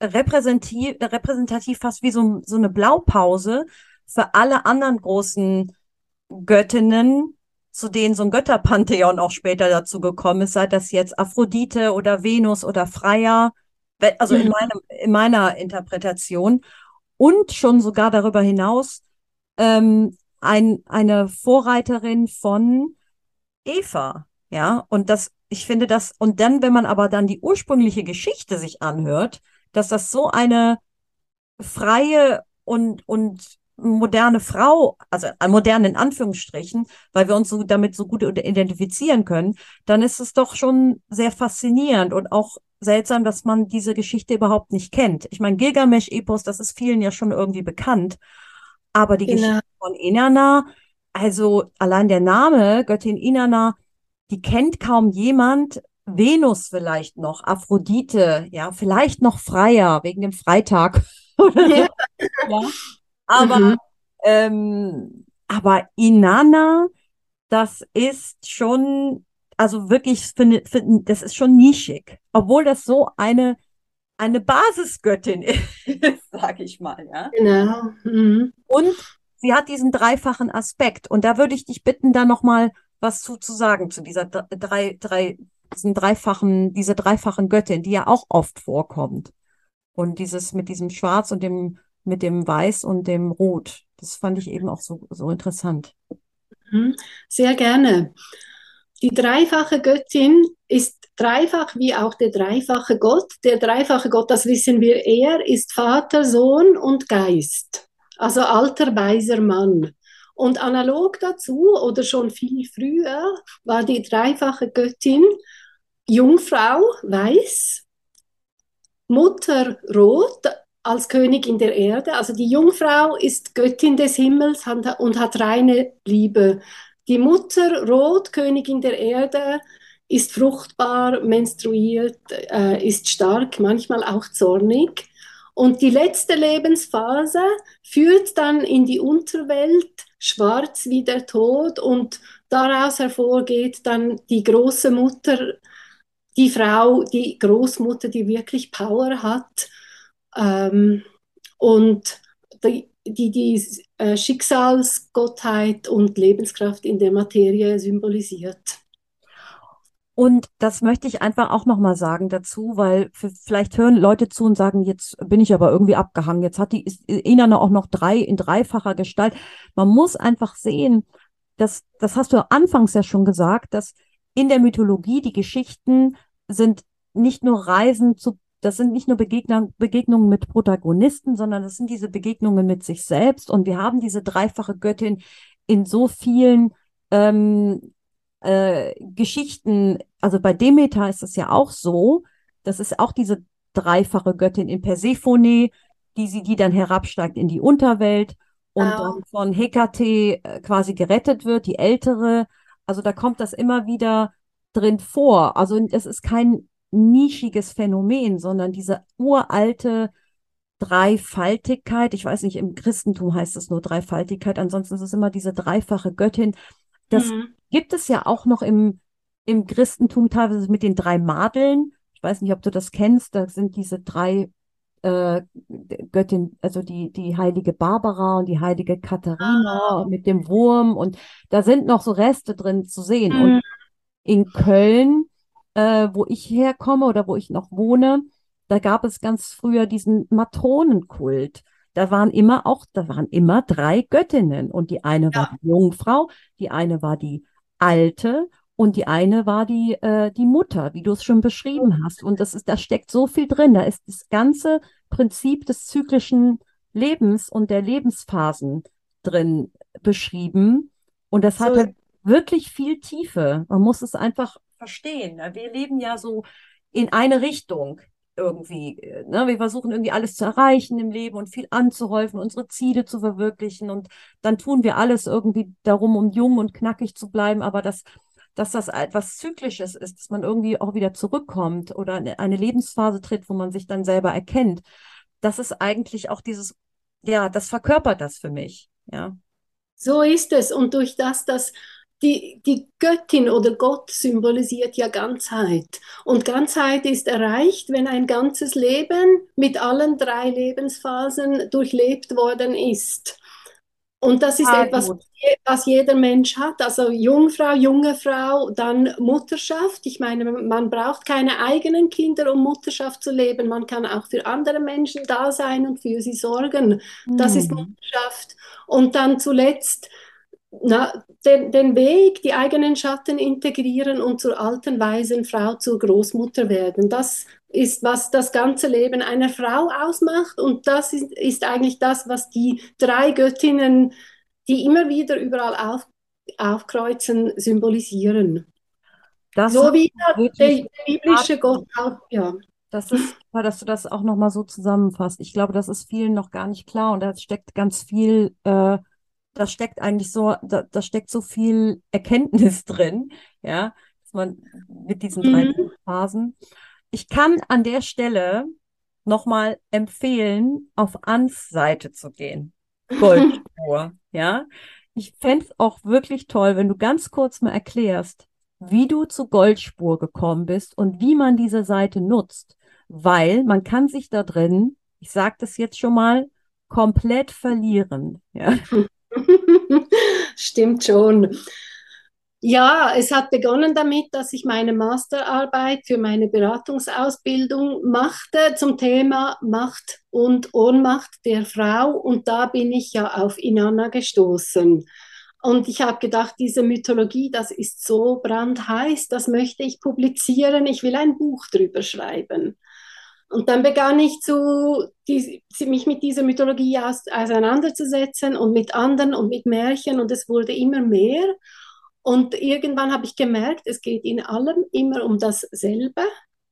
repräsentativ, repräsentativ fast wie so, so eine Blaupause für alle anderen großen Göttinnen, zu denen so ein Götterpantheon auch später dazu gekommen ist, sei das jetzt Aphrodite oder Venus oder Freya, also in, mhm. meinem, in meiner Interpretation. Und schon sogar darüber hinaus ähm, ein, eine Vorreiterin von Eva. Ja, und das, ich finde das, und dann, wenn man aber dann die ursprüngliche Geschichte sich anhört, dass das so eine freie und, und moderne Frau, also modern in Anführungsstrichen, weil wir uns so damit so gut identifizieren können, dann ist es doch schon sehr faszinierend und auch seltsam, dass man diese Geschichte überhaupt nicht kennt. Ich meine, Gilgamesch-Epos, das ist vielen ja schon irgendwie bekannt, aber die genau. Geschichte von Inanna, also allein der Name, Göttin Inanna, die kennt kaum jemand. Venus vielleicht noch, Aphrodite, ja, vielleicht noch Freier wegen dem Freitag. ja. ja. Aber, mhm. ähm, aber Inanna, das ist schon, also wirklich, finde, find, das ist schon nischig. Obwohl das so eine, eine Basisgöttin ist, sage ich mal. Ja? Genau. Mhm. Und sie hat diesen dreifachen Aspekt. Und da würde ich dich bitten, da nochmal was zu, zu sagen zu dieser drei, drei, diesen dreifachen, diese dreifachen Göttin, die ja auch oft vorkommt. Und dieses mit diesem Schwarz und dem mit dem Weiß und dem Rot. Das fand ich eben auch so, so interessant. Mhm. Sehr gerne. Die dreifache Göttin ist dreifach wie auch der dreifache Gott. Der dreifache Gott, das wissen wir eher, ist Vater, Sohn und Geist. Also alter, weiser Mann. Und analog dazu oder schon viel früher war die dreifache Göttin Jungfrau, weiß, Mutter, rot, als Königin der Erde. Also die Jungfrau ist Göttin des Himmels und hat reine Liebe. Die Mutter, Rot, Königin der Erde, ist fruchtbar, menstruiert, äh, ist stark, manchmal auch zornig. Und die letzte Lebensphase führt dann in die Unterwelt, schwarz wie der Tod, und daraus hervorgeht dann die große Mutter, die Frau, die Großmutter, die wirklich Power hat ähm, und die, die, die äh, Schicksalsgottheit und Lebenskraft in der Materie symbolisiert. Und das möchte ich einfach auch nochmal sagen dazu, weil vielleicht hören Leute zu und sagen, jetzt bin ich aber irgendwie abgehangen. Jetzt hat die Inanna auch noch drei in dreifacher Gestalt. Man muss einfach sehen, dass, das hast du anfangs ja schon gesagt, dass in der Mythologie die Geschichten sind nicht nur Reisen zu das sind nicht nur Begegnung, Begegnungen mit Protagonisten, sondern das sind diese Begegnungen mit sich selbst. Und wir haben diese dreifache Göttin in so vielen ähm, äh, Geschichten. Also bei Demeter ist es ja auch so. Das ist auch diese dreifache Göttin in Persephone, die sie, die dann herabsteigt in die Unterwelt und oh. dann von Hekate äh, quasi gerettet wird, die ältere. Also da kommt das immer wieder drin vor. Also es ist kein nischiges Phänomen, sondern diese uralte Dreifaltigkeit. Ich weiß nicht, im Christentum heißt es nur Dreifaltigkeit, ansonsten ist es immer diese dreifache Göttin. Das mhm. gibt es ja auch noch im, im Christentum teilweise mit den drei Madeln. Ich weiß nicht, ob du das kennst. Da sind diese drei äh, Göttin, also die, die heilige Barbara und die heilige Katharina ah. mit dem Wurm. Und da sind noch so Reste drin zu sehen. Mhm. Und in Köln äh, wo ich herkomme oder wo ich noch wohne, da gab es ganz früher diesen Matronenkult. Da waren immer auch, da waren immer drei Göttinnen und die eine ja. war die Jungfrau, die eine war die Alte und die eine war die, äh, die Mutter, wie du es schon beschrieben hast. Und das ist, da steckt so viel drin. Da ist das ganze Prinzip des zyklischen Lebens und der Lebensphasen drin beschrieben. Und das so. hat wirklich viel Tiefe. Man muss es einfach verstehen. Ne? Wir leben ja so in eine Richtung irgendwie. Ne? Wir versuchen irgendwie alles zu erreichen im Leben und viel anzuhäufen, unsere Ziele zu verwirklichen. Und dann tun wir alles irgendwie darum, um jung und knackig zu bleiben. Aber das, dass das etwas Zyklisches ist, dass man irgendwie auch wieder zurückkommt oder eine Lebensphase tritt, wo man sich dann selber erkennt. Das ist eigentlich auch dieses, ja, das verkörpert das für mich. Ja. So ist es. Und durch das, dass die, die Göttin oder Gott symbolisiert ja Ganzheit. Und Ganzheit ist erreicht, wenn ein ganzes Leben mit allen drei Lebensphasen durchlebt worden ist. Und das ist ah, etwas, gut. was jeder Mensch hat. Also Jungfrau, junge Frau, dann Mutterschaft. Ich meine, man braucht keine eigenen Kinder, um Mutterschaft zu leben. Man kann auch für andere Menschen da sein und für sie sorgen. Das ist hm. Mutterschaft. Und dann zuletzt na, den, den Weg, die eigenen Schatten integrieren und zur alten, weisen Frau, zur Großmutter werden. Das ist, was das ganze Leben einer Frau ausmacht. Und das ist, ist eigentlich das, was die drei Göttinnen, die immer wieder überall auf, aufkreuzen, symbolisieren. Das so wie der, biblische Gott auch, ja. Das ist super, dass du das auch nochmal so zusammenfasst. Ich glaube, das ist vielen noch gar nicht klar und da steckt ganz viel, äh, da steckt eigentlich so, da, da steckt so viel Erkenntnis drin, ja, dass man mit diesen drei Mhm. Phasen. Ich kann an der Stelle nochmal empfehlen, auf Ans Seite zu gehen. Goldspur, ja. Ich fände es auch wirklich toll, wenn du ganz kurz mal erklärst, wie du zu Goldspur gekommen bist und wie man diese Seite nutzt, weil man kann sich da drin, ich sage das jetzt schon mal, komplett verlieren, ja. Stimmt schon. Ja, es hat begonnen damit, dass ich meine Masterarbeit für meine Beratungsausbildung machte zum Thema Macht und Ohnmacht der Frau. Und da bin ich ja auf Inanna gestoßen. Und ich habe gedacht, diese Mythologie, das ist so brandheiß, das möchte ich publizieren. Ich will ein Buch drüber schreiben. Und dann begann ich zu, die, mich mit dieser Mythologie aus, auseinanderzusetzen und mit anderen und mit Märchen und es wurde immer mehr. Und irgendwann habe ich gemerkt, es geht in allem immer um dasselbe.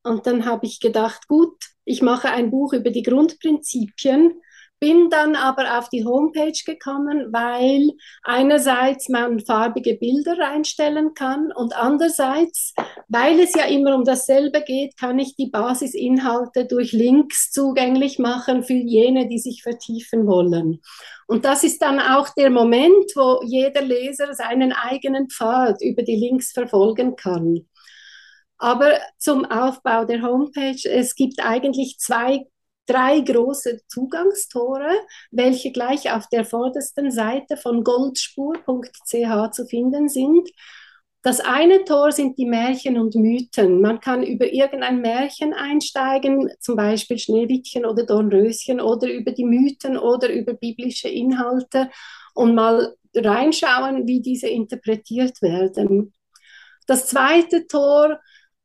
Und dann habe ich gedacht, gut, ich mache ein Buch über die Grundprinzipien, bin dann aber auf die Homepage gekommen, weil einerseits man farbige Bilder reinstellen kann und andererseits, weil es ja immer um dasselbe geht, kann ich die Basisinhalte durch Links zugänglich machen für jene, die sich vertiefen wollen. Und das ist dann auch der Moment, wo jeder Leser seinen eigenen Pfad über die Links verfolgen kann. Aber zum Aufbau der Homepage, es gibt eigentlich zwei drei große Zugangstore, welche gleich auf der vordersten Seite von goldspur.ch zu finden sind. Das eine Tor sind die Märchen und Mythen. Man kann über irgendein Märchen einsteigen, zum Beispiel Schneewittchen oder Dornröschen, oder über die Mythen oder über biblische Inhalte und mal reinschauen, wie diese interpretiert werden. Das zweite Tor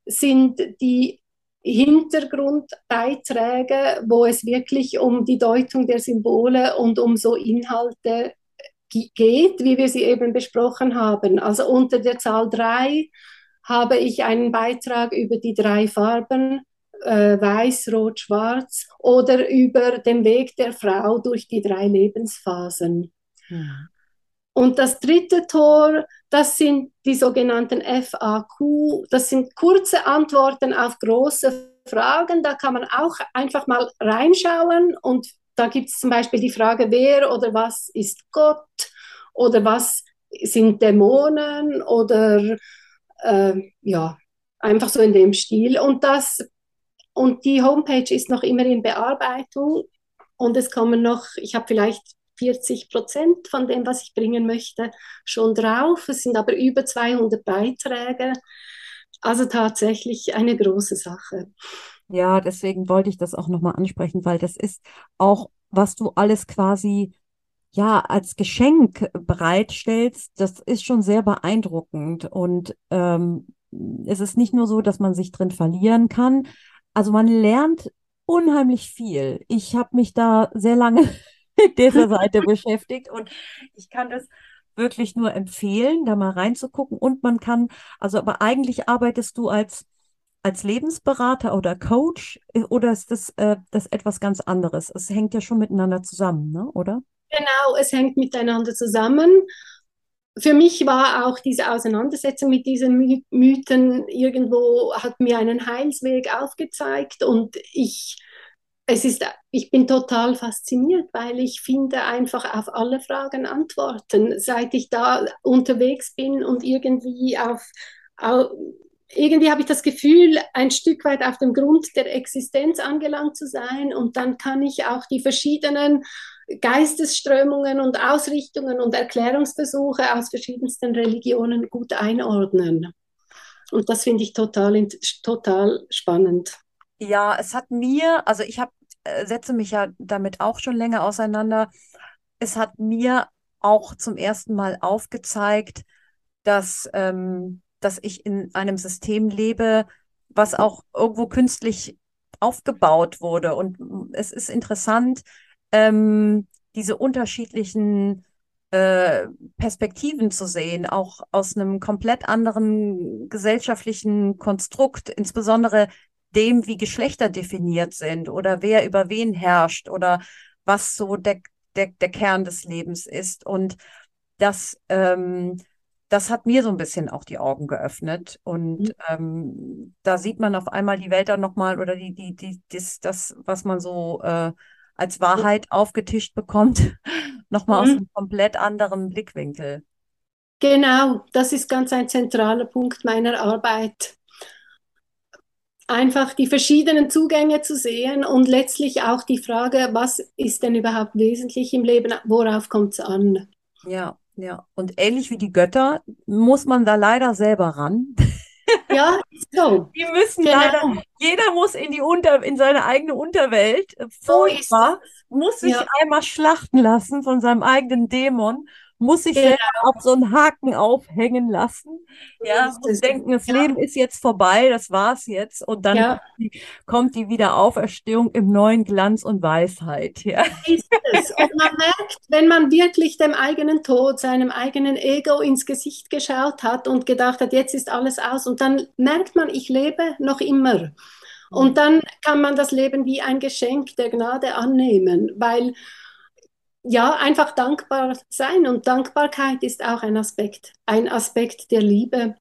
sind die Hintergrundbeiträge, wo es wirklich um die Deutung der Symbole und um so Inhalte geht, wie wir sie eben besprochen haben. Also unter der Zahl 3 habe ich einen Beitrag über die drei Farben, äh, weiß, rot, schwarz, oder über den Weg der Frau durch die drei Lebensphasen. Ja. Und das dritte Tor, das sind die sogenannten FAQ, das sind kurze Antworten auf große Fragen. Da kann man auch einfach mal reinschauen. Und da gibt es zum Beispiel die Frage, wer oder was ist Gott? Oder was sind Dämonen? Oder äh, ja, einfach so in dem Stil. Und das und die Homepage ist noch immer in Bearbeitung. Und es kommen noch, ich habe vielleicht 40 Prozent von dem, was ich bringen möchte, schon drauf. Es sind aber über 200 Beiträge. Also tatsächlich eine große Sache. Ja, deswegen wollte ich das auch nochmal ansprechen, weil das ist auch, was du alles quasi ja als Geschenk bereitstellst, das ist schon sehr beeindruckend. Und ähm, es ist nicht nur so, dass man sich drin verlieren kann. Also man lernt unheimlich viel. Ich habe mich da sehr lange dieser Seite beschäftigt und ich kann das wirklich nur empfehlen, da mal reinzugucken. Und man kann, also aber eigentlich arbeitest du als, als Lebensberater oder Coach oder ist das, äh, das etwas ganz anderes? Es hängt ja schon miteinander zusammen, ne? oder? Genau, es hängt miteinander zusammen. Für mich war auch diese Auseinandersetzung mit diesen My Mythen irgendwo, hat mir einen Heilsweg aufgezeigt und ich es ist, ich bin total fasziniert, weil ich finde einfach auf alle Fragen Antworten. Seit ich da unterwegs bin und irgendwie auf, auf irgendwie habe ich das Gefühl, ein Stück weit auf dem Grund der Existenz angelangt zu sein und dann kann ich auch die verschiedenen Geistesströmungen und Ausrichtungen und Erklärungsversuche aus verschiedensten Religionen gut einordnen. Und das finde ich total, total spannend. Ja, es hat mir, also ich habe äh, setze mich ja damit auch schon länger auseinander. Es hat mir auch zum ersten Mal aufgezeigt, dass, ähm, dass ich in einem System lebe, was auch irgendwo künstlich aufgebaut wurde. Und es ist interessant, ähm, diese unterschiedlichen äh, Perspektiven zu sehen, auch aus einem komplett anderen gesellschaftlichen Konstrukt, insbesondere dem, wie Geschlechter definiert sind oder wer über wen herrscht oder was so der, der, der Kern des Lebens ist. Und das, ähm, das hat mir so ein bisschen auch die Augen geöffnet. Und mhm. ähm, da sieht man auf einmal die Welt dann nochmal oder die, die, die, das, das, was man so äh, als Wahrheit aufgetischt bekommt, nochmal mhm. aus einem komplett anderen Blickwinkel. Genau, das ist ganz ein zentraler Punkt meiner Arbeit. Einfach die verschiedenen Zugänge zu sehen und letztlich auch die Frage, was ist denn überhaupt wesentlich im Leben, worauf kommt es an? Ja, ja. Und ähnlich wie die Götter muss man da leider selber ran. Ja, so. Die müssen genau. leider, jeder muss in die Unter, in seine eigene Unterwelt. Furchtbar. So muss sich ja. einmal schlachten lassen von seinem eigenen Dämon muss sich genau. auf so einen Haken aufhängen lassen. Ja, und denken, das ja. Leben ist jetzt vorbei, das war's jetzt. Und dann ja. kommt, die, kommt die Wiederauferstehung im neuen Glanz und Weisheit. Ja. Ist es. Und man merkt, wenn man wirklich dem eigenen Tod, seinem eigenen Ego ins Gesicht geschaut hat und gedacht hat, jetzt ist alles aus, und dann merkt man, ich lebe noch immer. Und mhm. dann kann man das Leben wie ein Geschenk der Gnade annehmen, weil ja, einfach dankbar sein. Und Dankbarkeit ist auch ein Aspekt, ein Aspekt der Liebe.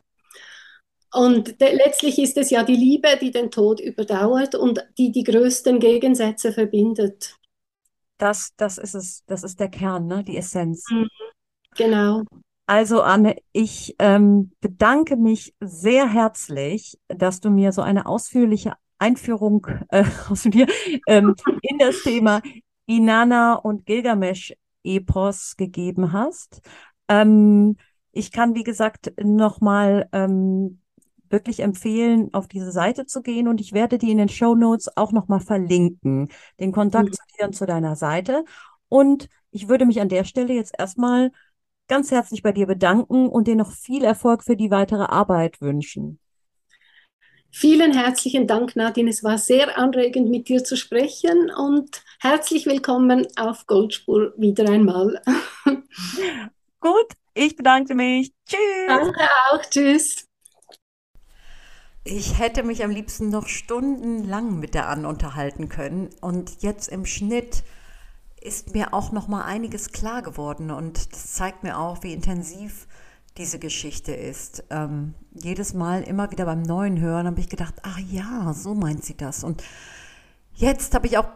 Und letztlich ist es ja die Liebe, die den Tod überdauert und die die größten Gegensätze verbindet. Das, das ist es, das ist der Kern, ne? die Essenz. Mhm. Genau. Also Anne, ich ähm, bedanke mich sehr herzlich, dass du mir so eine ausführliche Einführung äh, aus mir ähm, in das Thema Inanna und Gilgamesch-Epos gegeben hast. Ähm, ich kann, wie gesagt, nochmal ähm, wirklich empfehlen, auf diese Seite zu gehen und ich werde die in den Show Notes auch nochmal verlinken, den Kontakt mhm. zu dir und zu deiner Seite. Und ich würde mich an der Stelle jetzt erstmal ganz herzlich bei dir bedanken und dir noch viel Erfolg für die weitere Arbeit wünschen. Vielen herzlichen Dank, Nadine. Es war sehr anregend, mit dir zu sprechen und herzlich willkommen auf Goldspur wieder einmal. Gut, ich bedanke mich. Tschüss. Danke auch. Tschüss. Ich hätte mich am liebsten noch stundenlang mit der Anne unterhalten können und jetzt im Schnitt ist mir auch noch mal einiges klar geworden und das zeigt mir auch, wie intensiv diese Geschichte ist. Ähm, jedes Mal immer wieder beim neuen Hören habe ich gedacht, ach ja, so meint sie das. Und jetzt habe ich auch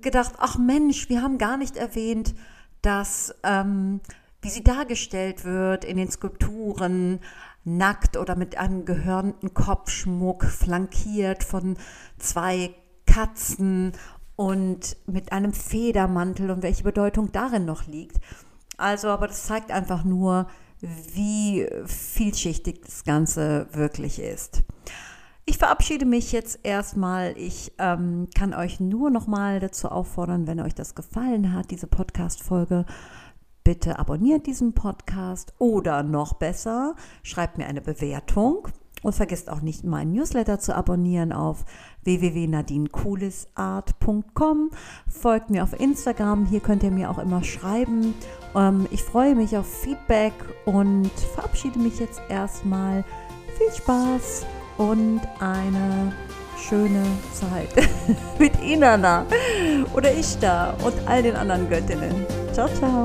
gedacht, ach Mensch, wir haben gar nicht erwähnt, dass, ähm, wie sie dargestellt wird in den Skulpturen, nackt oder mit einem gehörnten Kopfschmuck, flankiert von zwei Katzen und mit einem Federmantel und welche Bedeutung darin noch liegt. Also, aber das zeigt einfach nur, wie vielschichtig das Ganze wirklich ist. Ich verabschiede mich jetzt erstmal. Ich ähm, kann euch nur noch mal dazu auffordern, wenn euch das gefallen hat, diese Podcast-Folge, bitte abonniert diesen Podcast oder noch besser, schreibt mir eine Bewertung und vergesst auch nicht, meinen Newsletter zu abonnieren auf www.nadinecoolesart.com. Folgt mir auf Instagram, hier könnt ihr mir auch immer schreiben. Ähm, ich freue mich auf Feedback und verabschiede mich jetzt erstmal. Viel Spaß und eine schöne Zeit mit Inanna oder Ishtar und all den anderen Göttinnen. Ciao, ciao.